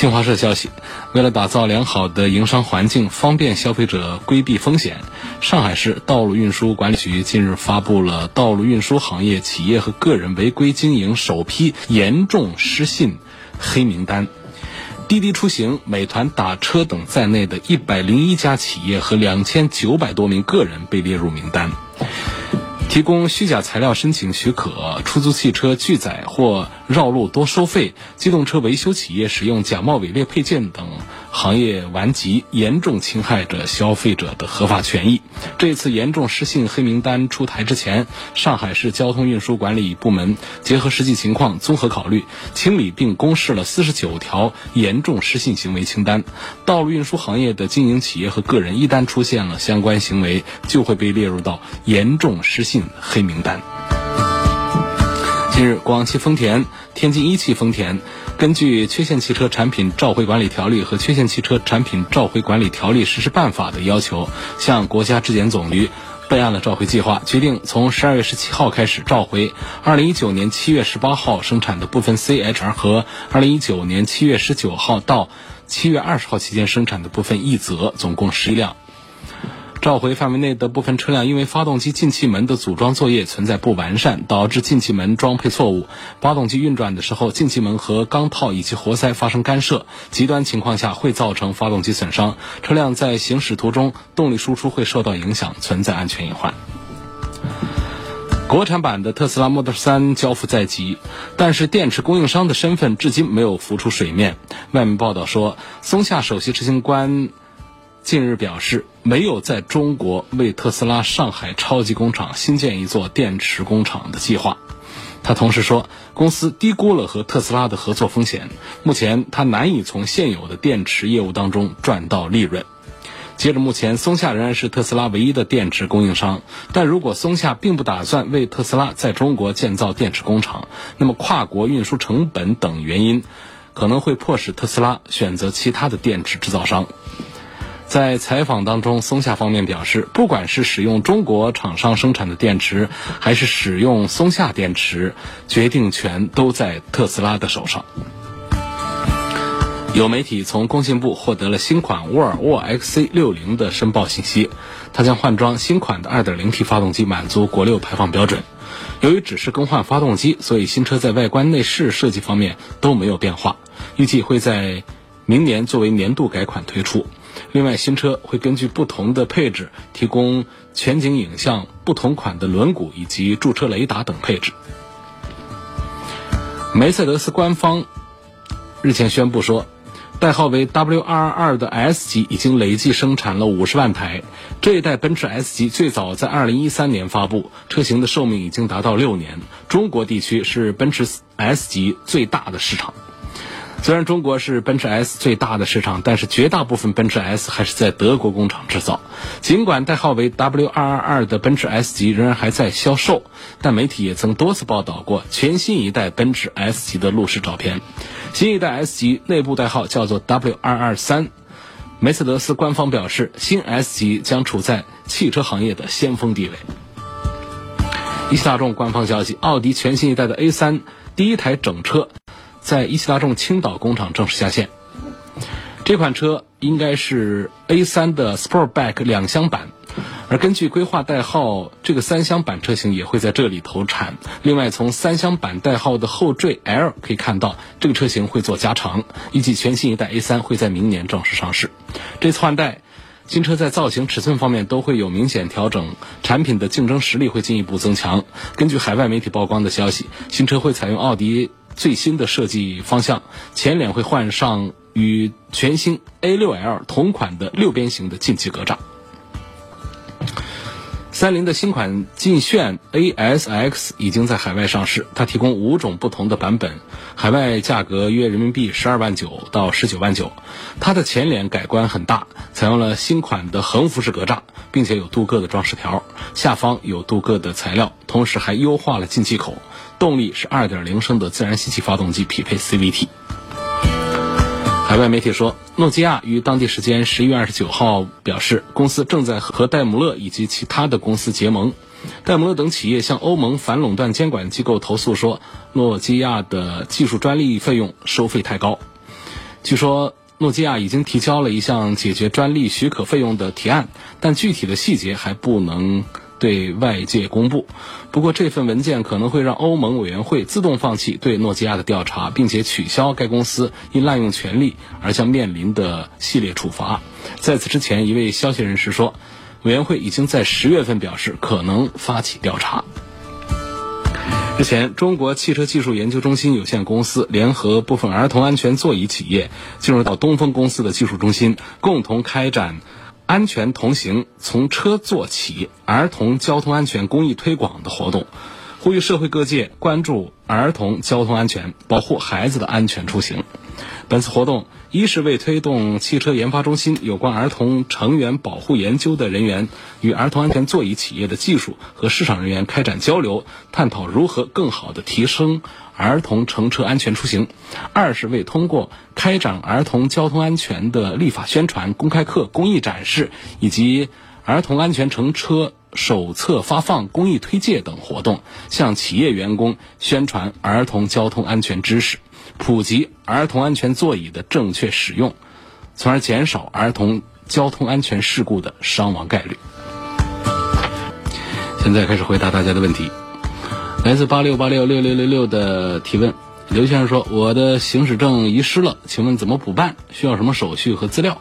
新华社消息，为了打造良好的营商环境，方便消费者规避风险，上海市道路运输管理局近日发布了道路运输行业企业和个人违规经营首批严重失信黑名单。滴滴出行、美团打车等在内的一百零一家企业和两千九百多名个人被列入名单。提供虚假材料申请许可、出租汽车拒载或绕路多收费、机动车维修企业使用假冒伪劣配件等行业顽疾，严重侵害着消费者的合法权益。这次严重失信黑名单出台之前，上海市交通运输管理部门结合实际情况，综合考虑，清理并公示了四十九条严重失信行为清单。道路运输行业的经营企业和个人，一旦出现了相关行为，就会被列入到严重失信黑名单。近日，广汽丰田、天津一汽丰田根据《缺陷汽车产品召回管理条例》和《缺陷汽车产品召回管理条例实施办法》的要求，向国家质检总局备案了召回计划，决定从十二月十七号开始召回二零一九年七月十八号生产的部分 CHR 和二零一九年七月十九号到七月二十号期间生产的部分奕泽，总共十一辆。召回范围内的部分车辆，因为发动机进气门的组装作业存在不完善，导致进气门装配错误，发动机运转的时候，进气门和钢套以及活塞发生干涉，极端情况下会造成发动机损伤，车辆在行驶途中动力输出会受到影响，存在安全隐患。国产版的特斯拉 Model 3交付在即，但是电池供应商的身份至今没有浮出水面。外媒报道说，松下首席执行官近日表示，没有在中国为特斯拉上海超级工厂新建一座电池工厂的计划。他同时说，公司低估了和特斯拉的合作风险，目前他难以从现有的电池业务当中赚到利润。截至目前，松下仍然是特斯拉唯一的电池供应商。但如果松下并不打算为特斯拉在中国建造电池工厂，那么跨国运输成本等原因可能会迫使特斯拉选择其他的电池制造商。在采访当中，松下方面表示，不管是使用中国厂商生产的电池，还是使用松下电池，决定权都在特斯拉的手上。有媒体从工信部获得了新款沃尔沃 XC60 的申报信息，它将换装新款的 2.0T 发动机，满足国六排放标准。由于只是更换发动机，所以新车在外观内饰设计方面都没有变化。预计会在明年作为年度改款推出。另外，新车会根据不同的配置提供全景影像、不同款的轮毂以及驻车雷达等配置。梅赛德斯官方日前宣布说。代号为 W222 的 S 级已经累计生产了五十万台。这一代奔驰 S 级最早在二零一三年发布，车型的寿命已经达到六年。中国地区是奔驰 S 级最大的市场。虽然中国是奔驰 S 最大的市场，但是绝大部分奔驰 S 还是在德国工厂制造。尽管代号为 W222 的奔驰 S 级仍然还在销售，但媒体也曾多次报道过全新一代奔驰 S 级的路试照片。新一代 S 级内部代号叫做 W223。梅赛德斯官方表示，新 S 级将处在汽车行业的先锋地位。一汽大众官方消息：奥迪全新一代的 A3 第一台整车。在一汽大众青岛工厂正式下线，这款车应该是 A3 的 Sportback 两厢版，而根据规划代号，这个三厢版车型也会在这里投产。另外，从三厢版代号的后缀 L 可以看到，这个车型会做加长。预计全新一代 A3 会在明年正式上市。这次换代，新车在造型、尺寸方面都会有明显调整，产品的竞争实力会进一步增强。根据海外媒体曝光的消息，新车会采用奥迪。最新的设计方向，前脸会换上与全新 A6L 同款的六边形的进气格栅。三菱的新款劲炫 ASX 已经在海外上市，它提供五种不同的版本，海外价格约人民币十二万九到十九万九。它的前脸改观很大，采用了新款的横幅式格栅，并且有镀铬的装饰条，下方有镀铬的材料，同时还优化了进气口。动力是二点零升的自然吸气发动机，匹配 CVT。海外媒体说，诺基亚于当地时间十一月二十九号表示，公司正在和戴姆勒以及其他的公司结盟。戴姆勒等企业向欧盟反垄断监管机构投诉说，诺基亚的技术专利费用收费太高。据说，诺基亚已经提交了一项解决专利许可费用的提案，但具体的细节还不能。对外界公布。不过，这份文件可能会让欧盟委员会自动放弃对诺基亚的调查，并且取消该公司因滥用权力而将面临的系列处罚。在此之前，一位消息人士说，委员会已经在十月份表示可能发起调查。日前，中国汽车技术研究中心有限公司联合部分儿童安全座椅企业进入到东风公司的技术中心，共同开展。安全同行，从车做起，儿童交通安全公益推广的活动，呼吁社会各界关注儿童交通安全，保护孩子的安全出行。本次活动一是为推动汽车研发中心有关儿童成员保护研究的人员与儿童安全座椅企业的技术和市场人员开展交流，探讨如何更好地提升。儿童乘车安全出行，二是为通过开展儿童交通安全的立法宣传、公开课、公益展示，以及儿童安全乘车手册发放、公益推介等活动，向企业员工宣传儿童交通安全知识，普及儿童安全座椅的正确使用，从而减少儿童交通安全事故的伤亡概率。现在开始回答大家的问题。来自八六八六六六六六的提问，刘先生说：“我的行驶证遗失了，请问怎么补办？需要什么手续和资料？”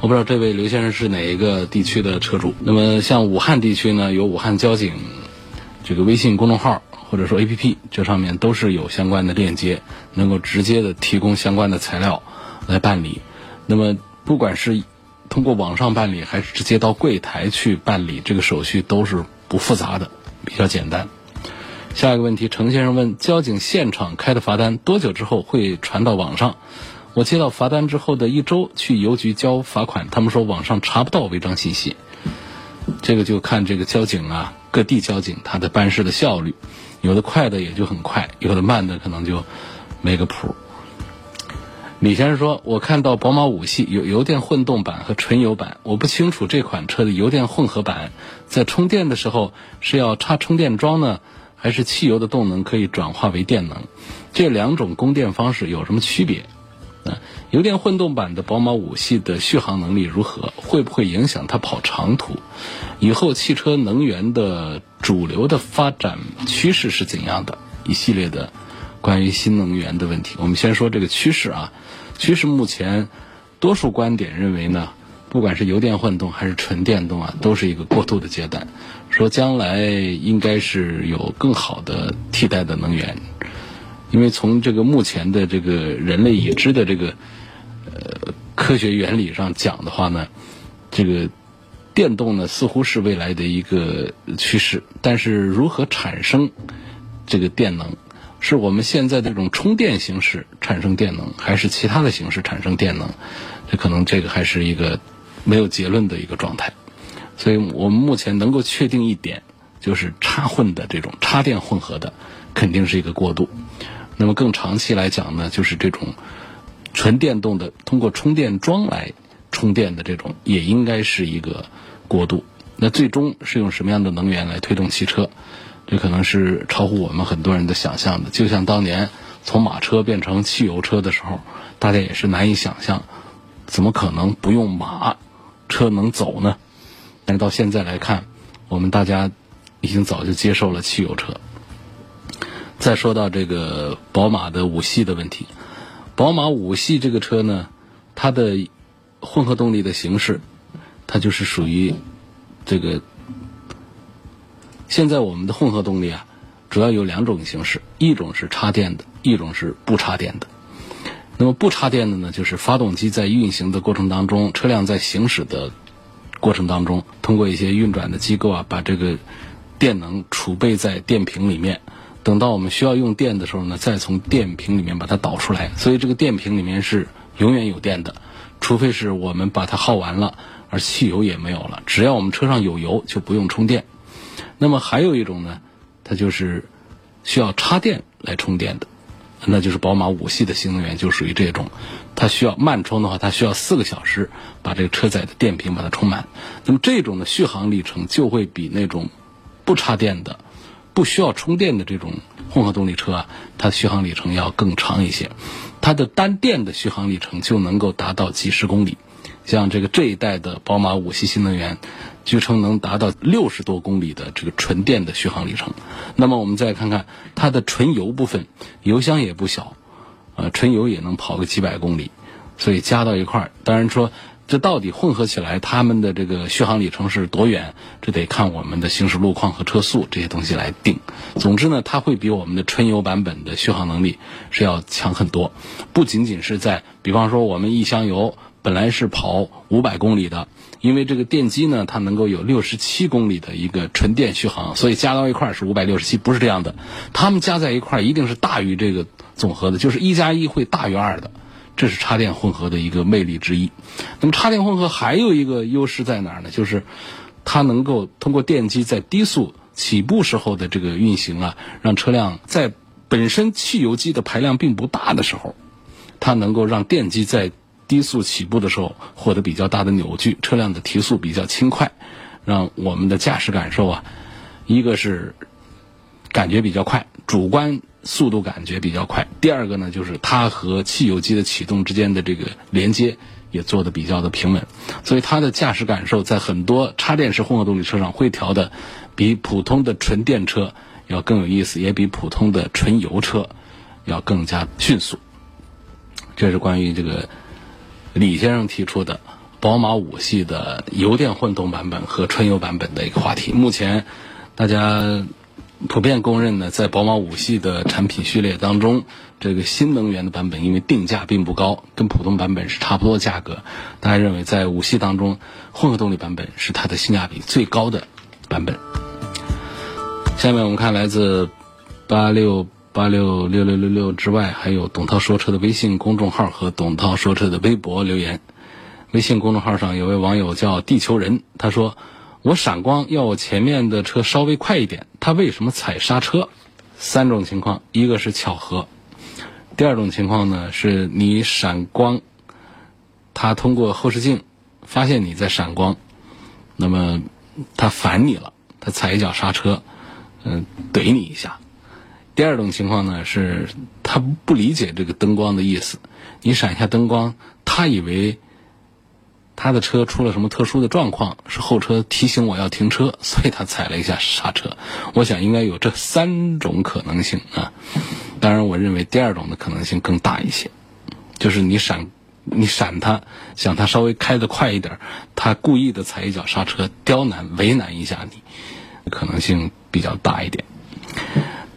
我不知道这位刘先生是哪一个地区的车主。那么像武汉地区呢，有武汉交警这个微信公众号或者说 APP，这上面都是有相关的链接，能够直接的提供相关的材料来办理。那么不管是通过网上办理，还是直接到柜台去办理，这个手续都是不复杂的，比较简单。下一个问题，程先生问：交警现场开的罚单多久之后会传到网上？我接到罚单之后的一周去邮局交罚款，他们说网上查不到违章信息。这个就看这个交警啊，各地交警他的办事的效率，有的快的也就很快，有的慢的可能就没个谱。李先生说：我看到宝马五系有油电混动版和纯油版，我不清楚这款车的油电混合版在充电的时候是要插充电桩呢？还是汽油的动能可以转化为电能，这两种供电方式有什么区别？啊，油电混动版的宝马五系的续航能力如何？会不会影响它跑长途？以后汽车能源的主流的发展趋势是怎样的？一系列的关于新能源的问题，我们先说这个趋势啊。趋势目前，多数观点认为呢。不管是油电混动还是纯电动啊，都是一个过渡的阶段。说将来应该是有更好的替代的能源，因为从这个目前的这个人类已知的这个呃科学原理上讲的话呢，这个电动呢似乎是未来的一个趋势。但是如何产生这个电能，是我们现在这种充电形式产生电能，还是其他的形式产生电能？这可能这个还是一个。没有结论的一个状态，所以我们目前能够确定一点，就是插混的这种插电混合的，肯定是一个过渡。那么更长期来讲呢，就是这种纯电动的，通过充电桩来充电的这种，也应该是一个过渡。那最终是用什么样的能源来推动汽车？这可能是超乎我们很多人的想象的。就像当年从马车变成汽油车的时候，大家也是难以想象，怎么可能不用马？车能走呢，但是到现在来看，我们大家已经早就接受了汽油车。再说到这个宝马的五系的问题，宝马五系这个车呢，它的混合动力的形式，它就是属于这个。现在我们的混合动力啊，主要有两种形式，一种是插电的，一种是不插电的。那么不插电的呢，就是发动机在运行的过程当中，车辆在行驶的过程当中，通过一些运转的机构啊，把这个电能储备在电瓶里面，等到我们需要用电的时候呢，再从电瓶里面把它导出来。所以这个电瓶里面是永远有电的，除非是我们把它耗完了，而汽油也没有了。只要我们车上有油，就不用充电。那么还有一种呢，它就是需要插电来充电的。那就是宝马五系的新能源就属于这种，它需要慢充的话，它需要四个小时把这个车载的电瓶把它充满。那么这种的续航里程就会比那种不插电的、不需要充电的这种混合动力车啊，它续航里程要更长一些。它的单电的续航里程就能够达到几十公里。像这个这一代的宝马五系新能源，据称能达到六十多公里的这个纯电的续航里程。那么我们再看看它的纯油部分，油箱也不小，呃，纯油也能跑个几百公里。所以加到一块儿，当然说这到底混合起来它们的这个续航里程是多远，这得看我们的行驶路况和车速这些东西来定。总之呢，它会比我们的纯油版本的续航能力是要强很多。不仅仅是在，比方说我们一箱油。本来是跑五百公里的，因为这个电机呢，它能够有六十七公里的一个纯电续航，所以加到一块是五百六十七，不是这样的。它们加在一块一定是大于这个总和的，就是一加一会大于二的，这是插电混合的一个魅力之一。那么插电混合还有一个优势在哪儿呢？就是它能够通过电机在低速起步时候的这个运行啊，让车辆在本身汽油机的排量并不大的时候，它能够让电机在低速起步的时候获得比较大的扭矩，车辆的提速比较轻快，让我们的驾驶感受啊，一个是感觉比较快，主观速度感觉比较快；第二个呢，就是它和汽油机的启动之间的这个连接也做的比较的平稳，所以它的驾驶感受在很多插电式混合动力车上会调的比普通的纯电车要更有意思，也比普通的纯油车要更加迅速。这是关于这个。李先生提出的宝马五系的油电混动版本和纯油版本的一个话题，目前大家普遍公认呢，在宝马五系的产品序列当中，这个新能源的版本因为定价并不高，跟普通版本是差不多价格，大家认为在五系当中，混合动力版本是它的性价比最高的版本。下面我们看来自八六。八六六六六六之外，还有董涛说车的微信公众号和董涛说车的微博留言。微信公众号上有位网友叫地球人，他说：“我闪光要我前面的车稍微快一点，他为什么踩刹车？”三种情况，一个是巧合，第二种情况呢是你闪光，他通过后视镜发现你在闪光，那么他烦你了，他踩一脚刹车，嗯，怼你一下。第二种情况呢，是他不理解这个灯光的意思。你闪一下灯光，他以为他的车出了什么特殊的状况，是后车提醒我要停车，所以他踩了一下刹车。我想应该有这三种可能性啊。当然，我认为第二种的可能性更大一些，就是你闪，你闪他，想他稍微开得快一点，他故意的踩一脚刹车，刁难、为难一下你，可能性比较大一点。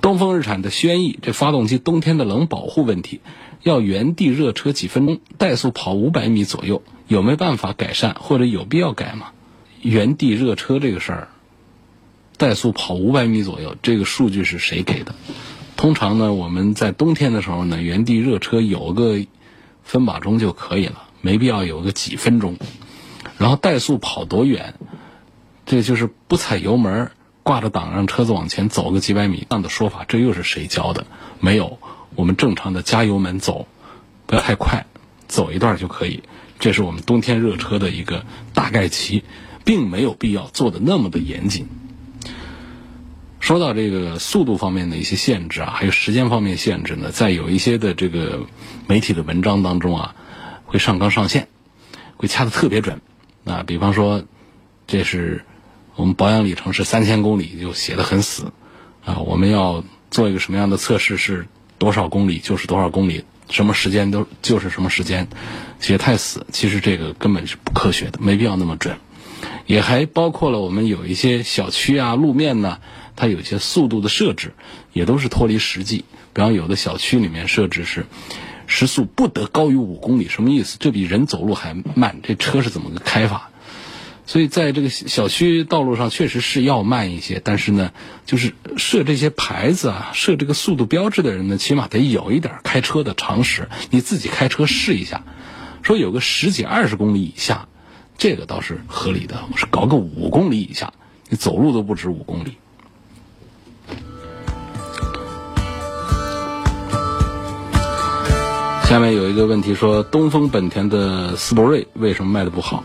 东风日产的轩逸，这发动机冬天的冷保护问题，要原地热车几分钟，怠速跑五百米左右，有没办法改善，或者有必要改吗？原地热车这个事儿，怠速跑五百米左右，这个数据是谁给的？通常呢，我们在冬天的时候呢，原地热车有个分把钟就可以了，没必要有个几分钟。然后怠速跑多远？这就是不踩油门。挂着档让车子往前走个几百米，这样的说法，这又是谁教的？没有，我们正常的加油门走，不要太快，走一段就可以。这是我们冬天热车的一个大概齐，并没有必要做的那么的严谨。说到这个速度方面的一些限制啊，还有时间方面限制呢，在有一些的这个媒体的文章当中啊，会上纲上线，会掐的特别准啊。比方说，这是。我们保养里程是三千公里，就写的很死，啊，我们要做一个什么样的测试是多少公里就是多少公里，什么时间都就是什么时间，写太死，其实这个根本是不科学的，没必要那么准。也还包括了我们有一些小区啊、路面呢，它有一些速度的设置，也都是脱离实际。比方有的小区里面设置是时速不得高于五公里，什么意思？这比人走路还慢，这车是怎么个开法？所以在这个小区道路上确实是要慢一些，但是呢，就是设这些牌子啊，设这个速度标志的人呢，起码得有一点开车的常识。你自己开车试一下，说有个十几二十公里以下，这个倒是合理的。我是搞个五公里以下，你走路都不止五公里。下面有一个问题说，东风本田的思铂睿为什么卖的不好？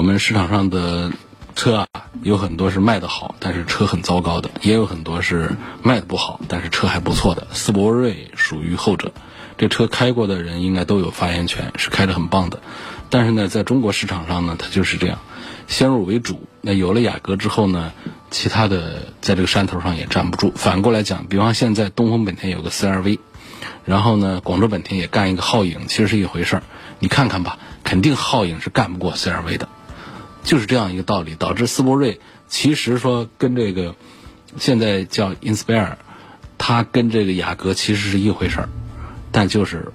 我们市场上的车啊，有很多是卖的好，但是车很糟糕的；也有很多是卖的不好，但是车还不错的。斯铂瑞属于后者，这车开过的人应该都有发言权，是开的很棒的。但是呢，在中国市场上呢，它就是这样，先入为主。那有了雅阁之后呢，其他的在这个山头上也站不住。反过来讲，比方现在东风本田有个 CRV，然后呢，广州本田也干一个皓影，其实是一回事儿。你看看吧，肯定皓影是干不过 CRV 的。就是这样一个道理，导致斯铂瑞其实说跟这个现在叫 Inspire，它跟这个雅阁其实是一回事儿，但就是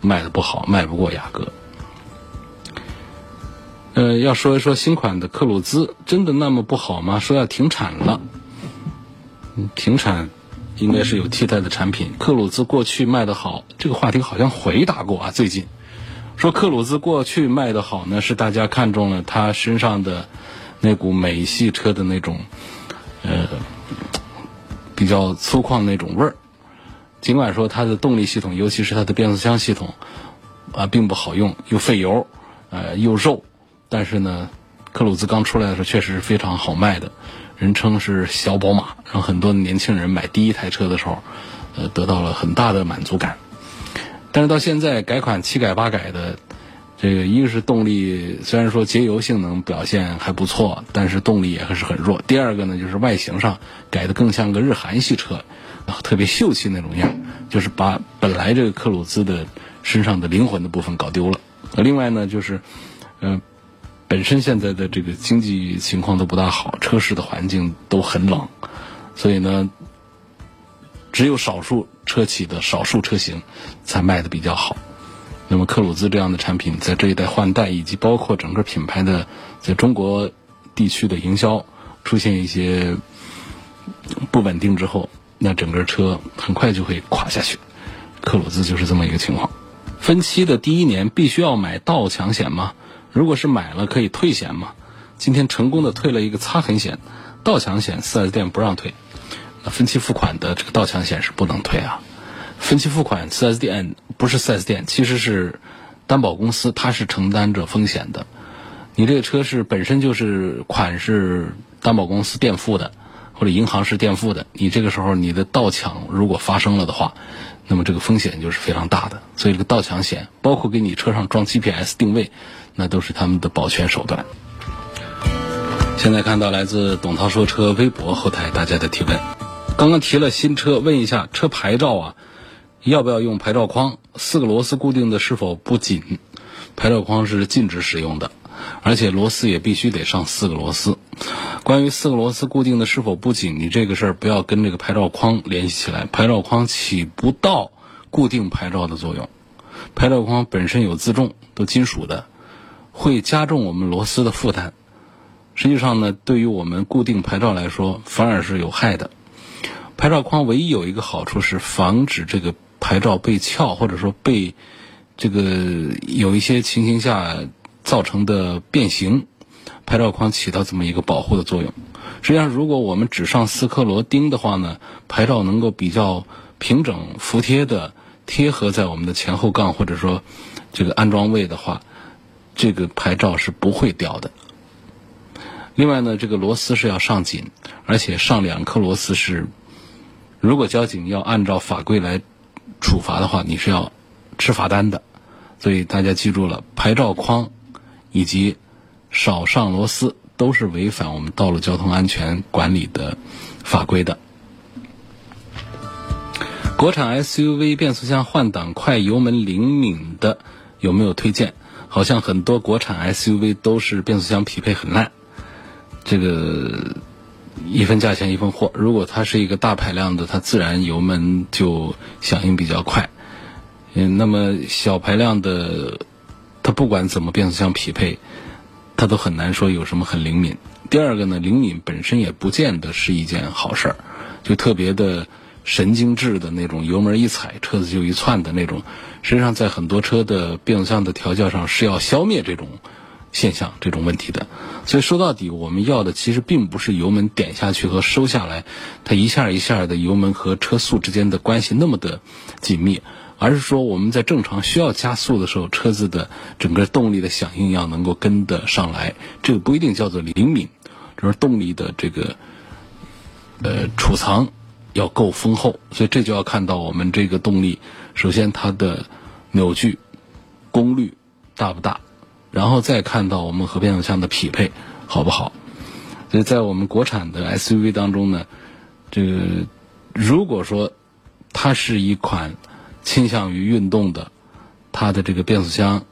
卖的不好，卖不过雅阁。呃，要说一说新款的克鲁兹，真的那么不好吗？说要停产了，停产应该是有替代的产品。克鲁兹过去卖的好，这个话题好像回答过啊，最近。说克鲁兹过去卖的好呢，是大家看中了它身上的那股美系车的那种呃比较粗犷那种味儿。尽管说它的动力系统，尤其是它的变速箱系统啊，并不好用，又费油，呃又肉，但是呢，克鲁兹刚出来的时候确实是非常好卖的，人称是小宝马，让很多年轻人买第一台车的时候，呃得到了很大的满足感。但是到现在改款七改八改的，这个一个是动力，虽然说节油性能表现还不错，但是动力也还是很弱。第二个呢，就是外形上改的更像个日韩系车，特别秀气那种样，就是把本来这个克鲁兹的身上的灵魂的部分搞丢了。另外呢，就是，嗯，本身现在的这个经济情况都不大好，车市的环境都很冷，所以呢。只有少数车企的少数车型才卖的比较好。那么克鲁兹这样的产品在这一代换代，以及包括整个品牌的在中国地区的营销出现一些不稳定之后，那整个车很快就会垮下去。克鲁兹就是这么一个情况。分期的第一年必须要买盗抢险吗？如果是买了可以退险吗？今天成功的退了一个擦痕险，盗抢险四 S 店不让退。分期付款的这个盗抢险是不能退啊！分期付款，4S 店不是 4S 店，其实是担保公司，它是承担着风险的。你这个车是本身就是款是担保公司垫付的，或者银行是垫付的，你这个时候你的盗抢如果发生了的话，那么这个风险就是非常大的。所以这个盗抢险，包括给你车上装 GPS 定位，那都是他们的保全手段。现在看到来自董涛说车微博后台大家的提问。刚刚提了新车，问一下车牌照啊，要不要用牌照框？四个螺丝固定的是否不紧？牌照框是禁止使用的，而且螺丝也必须得上四个螺丝。关于四个螺丝固定的是否不紧，你这个事儿不要跟这个牌照框联系起来，牌照框起不到固定牌照的作用。牌照框本身有自重，都金属的，会加重我们螺丝的负担。实际上呢，对于我们固定牌照来说，反而是有害的。牌照框唯一有一个好处是防止这个牌照被撬，或者说被这个有一些情形下造成的变形。牌照框起到这么一个保护的作用。实际上，如果我们只上四颗螺钉的话呢，牌照能够比较平整、服帖的贴合在我们的前后杠，或者说这个安装位的话，这个牌照是不会掉的。另外呢，这个螺丝是要上紧，而且上两颗螺丝是。如果交警要按照法规来处罚的话，你是要吃罚单的。所以大家记住了，牌照框以及少上螺丝都是违反我们道路交通安全管理的法规的。国产 SUV 变速箱换挡快、油门灵敏的有没有推荐？好像很多国产 SUV 都是变速箱匹配很烂，这个。一分价钱一分货。如果它是一个大排量的，它自然油门就响应比较快。嗯，那么小排量的，它不管怎么变速箱匹配，它都很难说有什么很灵敏。第二个呢，灵敏本身也不见得是一件好事儿，就特别的神经质的那种油门一踩车子就一窜的那种，实际上在很多车的变速箱的调教上是要消灭这种现象、这种问题的。所以说到底，我们要的其实并不是油门点下去和收下来，它一下一下的油门和车速之间的关系那么的紧密。而是说，我们在正常需要加速的时候，车子的整个动力的响应要能够跟得上来。这个不一定叫做灵敏，就是动力的这个呃储藏要够丰厚。所以这就要看到我们这个动力，首先它的扭矩功率大不大，然后再看到我们和变速箱的匹配好不好。所以在我们国产的 SUV 当中呢，这个如果说它是一款倾向于运动的，它的这个变速箱，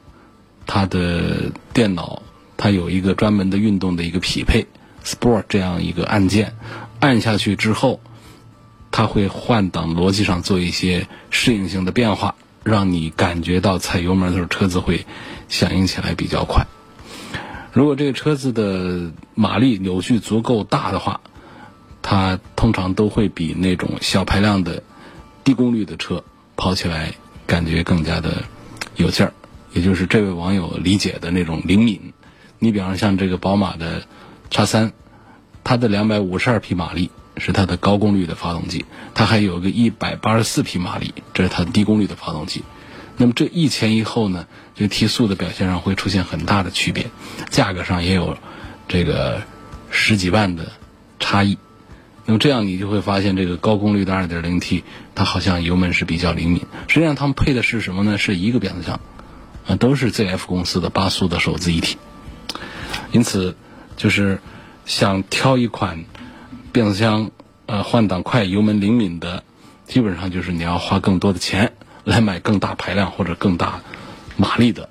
它的电脑，它有一个专门的运动的一个匹配 Sport 这样一个按键，按下去之后，它会换挡逻辑上做一些适应性的变化，让你感觉到踩油门的时候车子会响应起来比较快。如果这个车子的马力扭矩足够大的话，它通常都会比那种小排量的低功率的车。跑起来感觉更加的有劲儿，也就是这位网友理解的那种灵敏。你比方像这个宝马的叉三，它的两百五十二匹马力是它的高功率的发动机，它还有个一百八十四匹马力，这是它的低功率的发动机。那么这一前一后呢，这个提速的表现上会出现很大的区别，价格上也有这个十几万的差异。那么这样你就会发现，这个高功率的 2.0T，它好像油门是比较灵敏。实际上，他们配的是什么呢？是一个变速箱，啊，都是 ZF 公司的八速的手自一体。因此，就是想挑一款变速箱呃换挡快、油门灵敏的，基本上就是你要花更多的钱来买更大排量或者更大马力的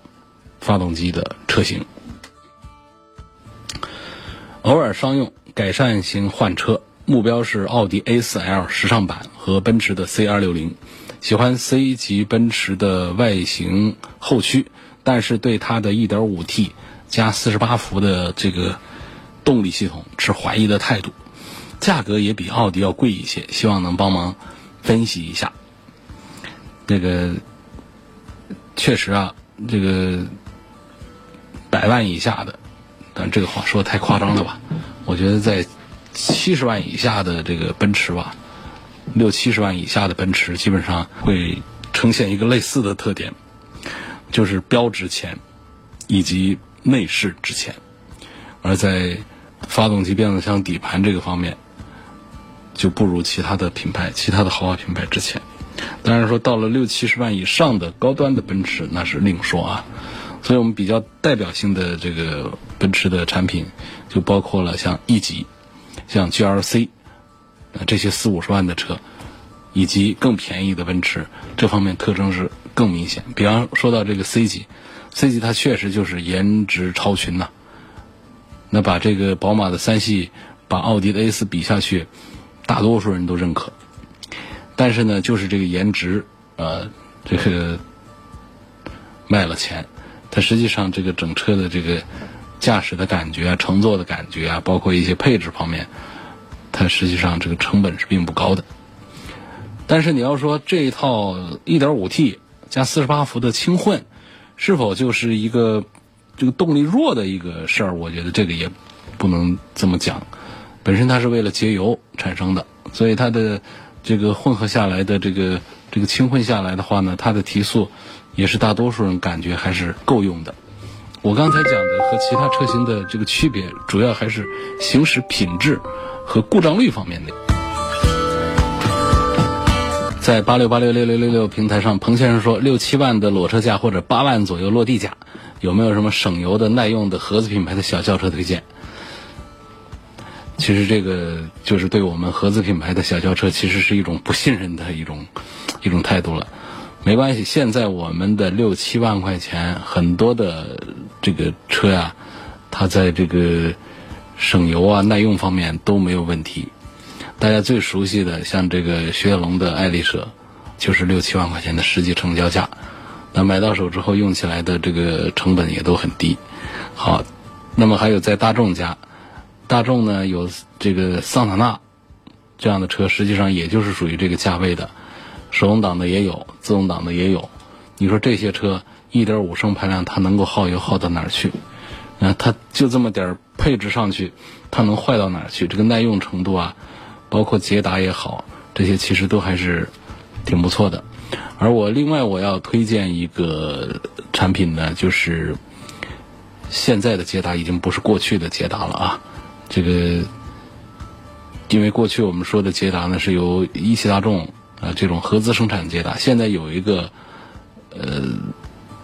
发动机的车型。偶尔商用，改善型换车。目标是奥迪 A4L 时尚版和奔驰的 C260，喜欢 C 级奔驰的外形后驱，但是对它的 1.5T 加48伏的这个动力系统持怀疑的态度，价格也比奥迪要贵一些，希望能帮忙分析一下。这个确实啊，这个百万以下的，但这个话说的太夸张了吧？我觉得在。七十万以下的这个奔驰吧，六七十万以下的奔驰基本上会呈现一个类似的特点，就是标值钱以及内饰值钱，而在发动机、变速箱、底盘这个方面就不如其他的品牌、其他的豪华品牌值钱。当然说到了六七十万以上的高端的奔驰那是另说啊，所以我们比较代表性的这个奔驰的产品就包括了像 E 级。像 GLC，这些四五十万的车，以及更便宜的奔驰，这方面特征是更明显。比方说到这个 C 级，C 级它确实就是颜值超群呐。那把这个宝马的三系，把奥迪的 A 四比下去，大多数人都认可。但是呢，就是这个颜值，呃，这个卖了钱，它实际上这个整车的这个。驾驶的感觉啊，乘坐的感觉啊，包括一些配置方面，它实际上这个成本是并不高的。但是你要说这一套 1.5T 加48伏的轻混，是否就是一个这个动力弱的一个事儿？我觉得这个也不能这么讲。本身它是为了节油产生的，所以它的这个混合下来的这个这个轻混下来的话呢，它的提速也是大多数人感觉还是够用的。我刚才讲的和其他车型的这个区别，主要还是行驶品质和故障率方面的。在八六八六六六六六平台上，彭先生说，六七万的裸车价或者八万左右落地价，有没有什么省油的耐用的合资品牌的小轿车推荐？其实这个就是对我们合资品牌的小轿车，其实是一种不信任的一种一种态度了。没关系，现在我们的六七万块钱，很多的这个车呀，它在这个省油啊、耐用方面都没有问题。大家最熟悉的，像这个雪铁龙的爱丽舍，就是六七万块钱的实际成交价。那买到手之后用起来的这个成本也都很低。好，那么还有在大众家，大众呢有这个桑塔纳这样的车，实际上也就是属于这个价位的，手动挡的也有，自动挡的也有。你说这些车一点五升排量，它能够耗油耗到哪儿去？啊，它就这么点儿配置上去，它能坏到哪儿去？这个耐用程度啊，包括捷达也好，这些其实都还是挺不错的。而我另外我要推荐一个产品呢，就是现在的捷达已经不是过去的捷达了啊。这个因为过去我们说的捷达呢是由一汽大众啊这种合资生产捷达，现在有一个呃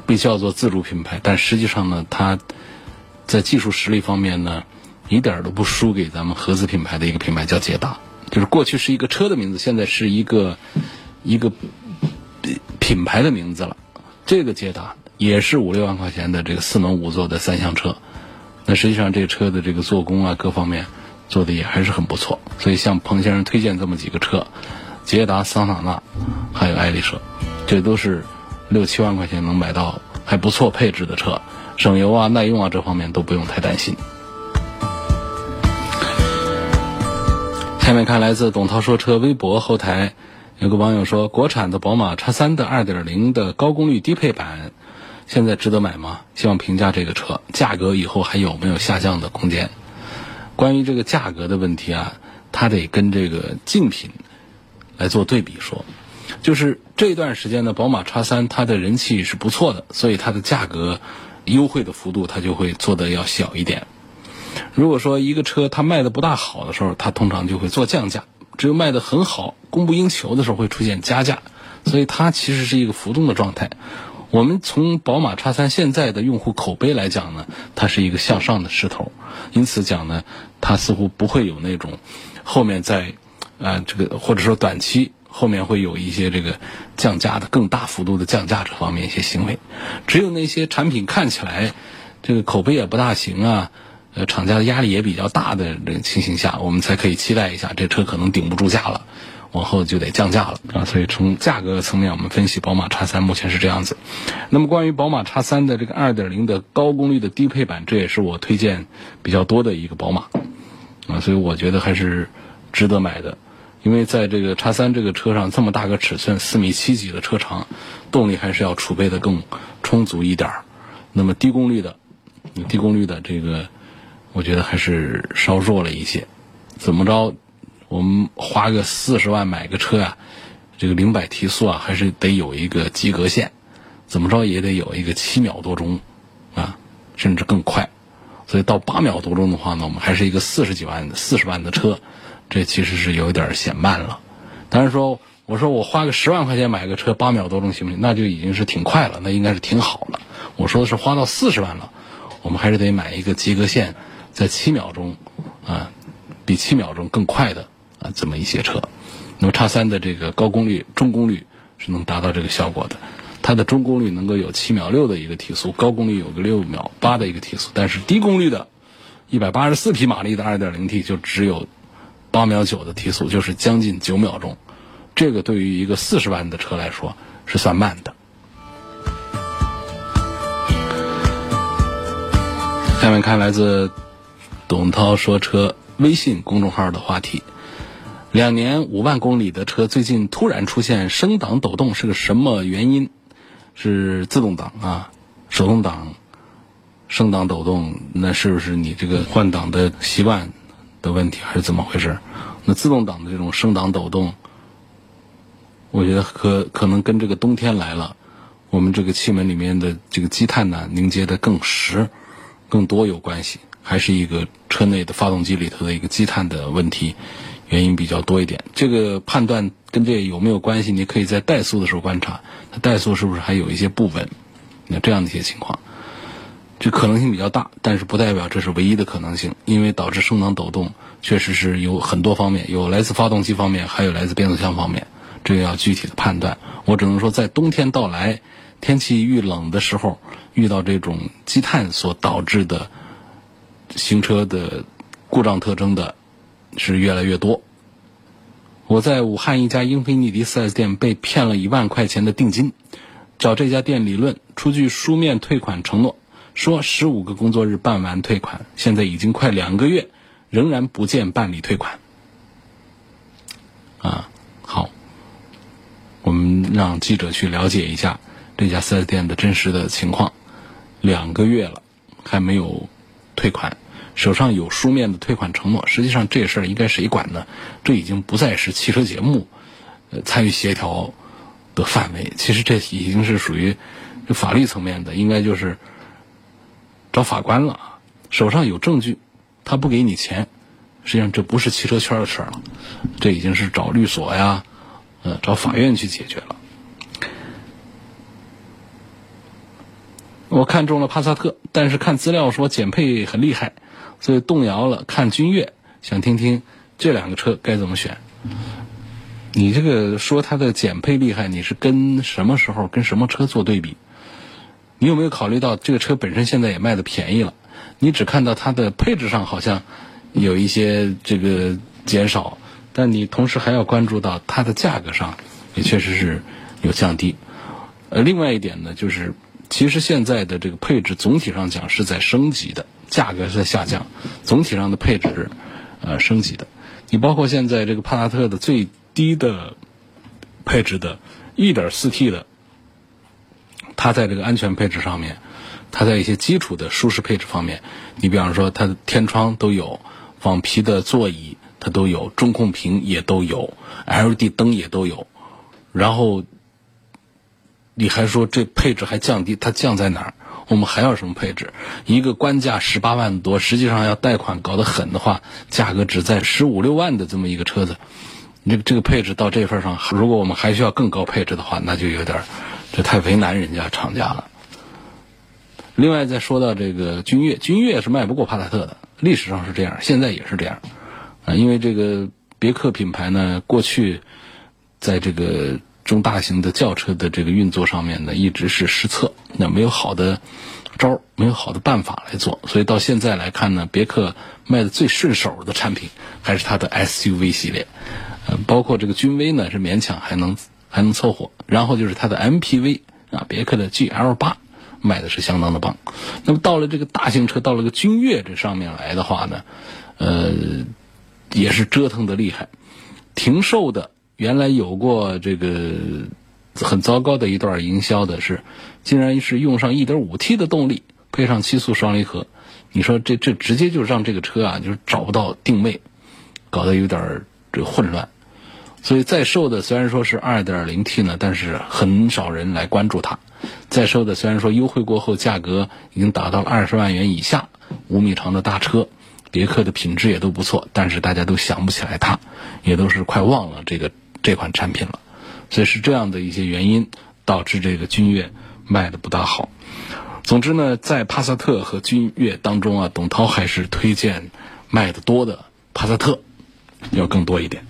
被叫做自主品牌，但实际上呢它在技术实力方面呢一点都不输给咱们合资品牌的一个品牌叫捷达，就是过去是一个车的名字，现在是一个一个。品牌的名字了，这个捷达也是五六万块钱的这个四门五座的三厢车，那实际上这车的这个做工啊各方面做的也还是很不错，所以向彭先生推荐这么几个车，捷达、桑塔纳，还有爱丽舍，这都是六七万块钱能买到还不错配置的车，省油啊、耐用啊这方面都不用太担心。下面看来自董涛说车微博后台。有个网友说，国产的宝马 X3 的2.0的高功率低配版，现在值得买吗？希望评价这个车，价格以后还有没有下降的空间？关于这个价格的问题啊，它得跟这个竞品来做对比说。就是这段时间的宝马叉三它的人气是不错的，所以它的价格优惠的幅度它就会做的要小一点。如果说一个车它卖的不大好的时候，它通常就会做降价。只有卖的很好、供不应求的时候会出现加价，所以它其实是一个浮动的状态。我们从宝马叉三现在的用户口碑来讲呢，它是一个向上的势头，因此讲呢，它似乎不会有那种后面在啊这个或者说短期后面会有一些这个降价的更大幅度的降价这方面一些行为。只有那些产品看起来这个口碑也不大行啊。呃，厂家的压力也比较大的这个情形下，我们才可以期待一下，这车可能顶不住价了，往后就得降价了啊。所以从价格层面，我们分析宝马叉三目前是这样子。那么关于宝马叉三的这个2.0的高功率的低配版，这也是我推荐比较多的一个宝马啊，所以我觉得还是值得买的，因为在这个叉三这个车上这么大个尺寸，四米七几的车长，动力还是要储备的更充足一点儿。那么低功率的，低功率的这个。我觉得还是稍弱了一些，怎么着，我们花个四十万买个车啊，这个零百提速啊，还是得有一个及格线，怎么着也得有一个七秒多钟，啊，甚至更快，所以到八秒多钟的话呢，我们还是一个四十几万四十万的车，这其实是有点显慢了。当然说，我说我花个十万块钱买个车，八秒多钟行不行？那就已经是挺快了，那应该是挺好了。我说的是花到四十万了，我们还是得买一个及格线。在七秒钟，啊，比七秒钟更快的这么一些车，那么叉三的这个高功率、中功率是能达到这个效果的。它的中功率能够有七秒六的一个提速，高功率有个六秒八的一个提速，但是低功率的，一百八十四匹马力的二点零 T 就只有八秒九的提速，就是将近九秒钟。这个对于一个四十万的车来说是算慢的。下面看来自。董涛说车微信公众号的话题：两年五万公里的车，最近突然出现升档抖动，是个什么原因？是自动挡啊，手动挡升档抖动，那是不是你这个换挡的习惯的问题，还是怎么回事？那自动挡的这种升档抖动，我觉得可可能跟这个冬天来了，我们这个气门里面的这个积碳呢凝结的更实、更多有关系。还是一个车内的发动机里头的一个积碳的问题，原因比较多一点。这个判断跟这有没有关系？你可以在怠速的时候观察，它怠速是不是还有一些不稳？那这样的一些情况，这可能性比较大，但是不代表这是唯一的可能性，因为导致升档抖动确实是有很多方面，有来自发动机方面，还有来自变速箱方面，这个要具体的判断。我只能说，在冬天到来、天气遇冷的时候，遇到这种积碳所导致的。行车的故障特征的是越来越多。我在武汉一家英菲尼迪 4S 店被骗了一万块钱的定金，找这家店理论，出具书面退款承诺，说十五个工作日办完退款，现在已经快两个月，仍然不见办理退款。啊，好，我们让记者去了解一下这家四 S 店的真实的情况。两个月了，还没有退款，手上有书面的退款承诺。实际上这事儿应该谁管呢？这已经不再是汽车节目呃参与协调的范围。其实这已经是属于法律层面的，应该就是找法官了。手上有证据，他不给你钱，实际上这不是汽车圈的事儿了，这已经是找律所呀，呃，找法院去解决了。我看中了帕萨特，但是看资料说减配很厉害，所以动摇了。看君越，想听听这两个车该怎么选。你这个说它的减配厉害，你是跟什么时候、跟什么车做对比？你有没有考虑到这个车本身现在也卖的便宜了？你只看到它的配置上好像有一些这个减少，但你同时还要关注到它的价格上也确实是有降低。呃，另外一点呢，就是。其实现在的这个配置总体上讲是在升级的，价格是在下降，总体上的配置是呃升级的。你包括现在这个帕萨特的最低的配置的 1.4T 的，它在这个安全配置上面，它在一些基础的舒适配置方面，你比方说它的天窗都有，仿皮的座椅它都有，中控屏也都有，LED 灯也都有，然后。你还说这配置还降低？它降在哪儿？我们还要什么配置？一个官价十八万多，实际上要贷款搞得狠的话，价格只在十五六万的这么一个车子，这个这个配置到这份上，如果我们还需要更高配置的话，那就有点这太为难人家厂家了。另外再说到这个君越，君越是卖不过帕萨特的，历史上是这样，现在也是这样啊，因为这个别克品牌呢，过去在这个。中大型的轿车的这个运作上面呢，一直是失策，那没有好的招没有好的办法来做，所以到现在来看呢，别克卖的最顺手的产品还是它的 SUV 系列，呃，包括这个君威呢是勉强还能还能凑合，然后就是它的 MPV 啊，别克的 GL 八卖的是相当的棒，那么到了这个大型车，到了个君越这上面来的话呢，呃，也是折腾的厉害，停售的。原来有过这个很糟糕的一段营销的是，竟然是用上 1.5T 的动力，配上七速双离合，你说这这直接就让这个车啊，就是找不到定位，搞得有点这混乱。所以在售的虽然说是 2.0T 呢，但是很少人来关注它。在售的虽然说优惠过后价格已经达到了二十万元以下，五米长的大车。别克的品质也都不错，但是大家都想不起来它，也都是快忘了这个这款产品了，所以是这样的一些原因导致这个君越卖的不大好。总之呢，在帕萨特和君越当中啊，董涛还是推荐卖的多的帕萨特要更多一点。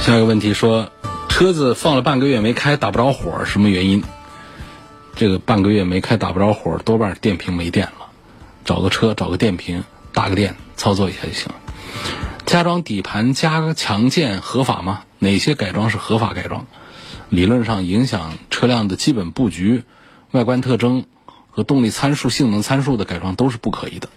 下一个问题说，车子放了半个月没开，打不着火，什么原因？这个半个月没开打不着火，多半电瓶没电了。找个车，找个电瓶，搭个电，操作一下就行了。加装底盘加强件合法吗？哪些改装是合法改装？理论上影响车辆的基本布局、外观特征和动力参数、性能参数的改装都是不可以的。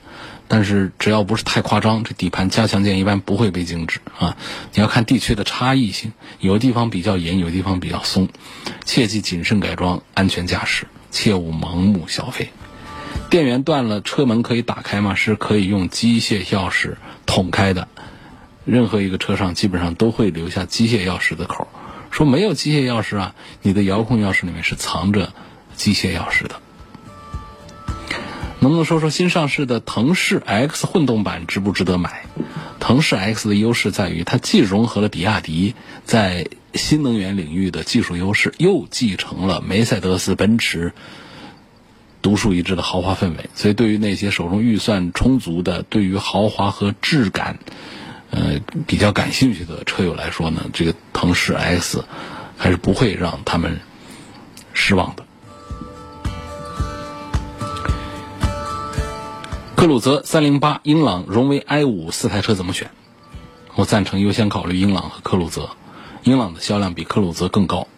但是只要不是太夸张，这底盘加强件一般不会被禁止啊。你要看地区的差异性，有的地方比较严，有的地方比较松。切记谨慎改装，安全驾驶。切勿盲目消费。电源断了，车门可以打开吗？是可以用机械钥匙捅开的。任何一个车上基本上都会留下机械钥匙的口。说没有机械钥匙啊？你的遥控钥匙里面是藏着机械钥匙的。能不能说说新上市的腾势 X 混动版值不值得买？腾势 X 的优势在于它既融合了比亚迪在新能源领域的技术优势，又继承了梅赛德斯奔驰独树一帜的豪华氛围，所以对于那些手中预算充足的、对于豪华和质感呃比较感兴趣的车友来说呢，这个腾势 X 还是不会让他们失望的。克鲁泽、三零八、英朗、荣威 i 五四台车怎么选？我赞成优先考虑英朗和克鲁泽。英朗的销量比克鲁泽更高，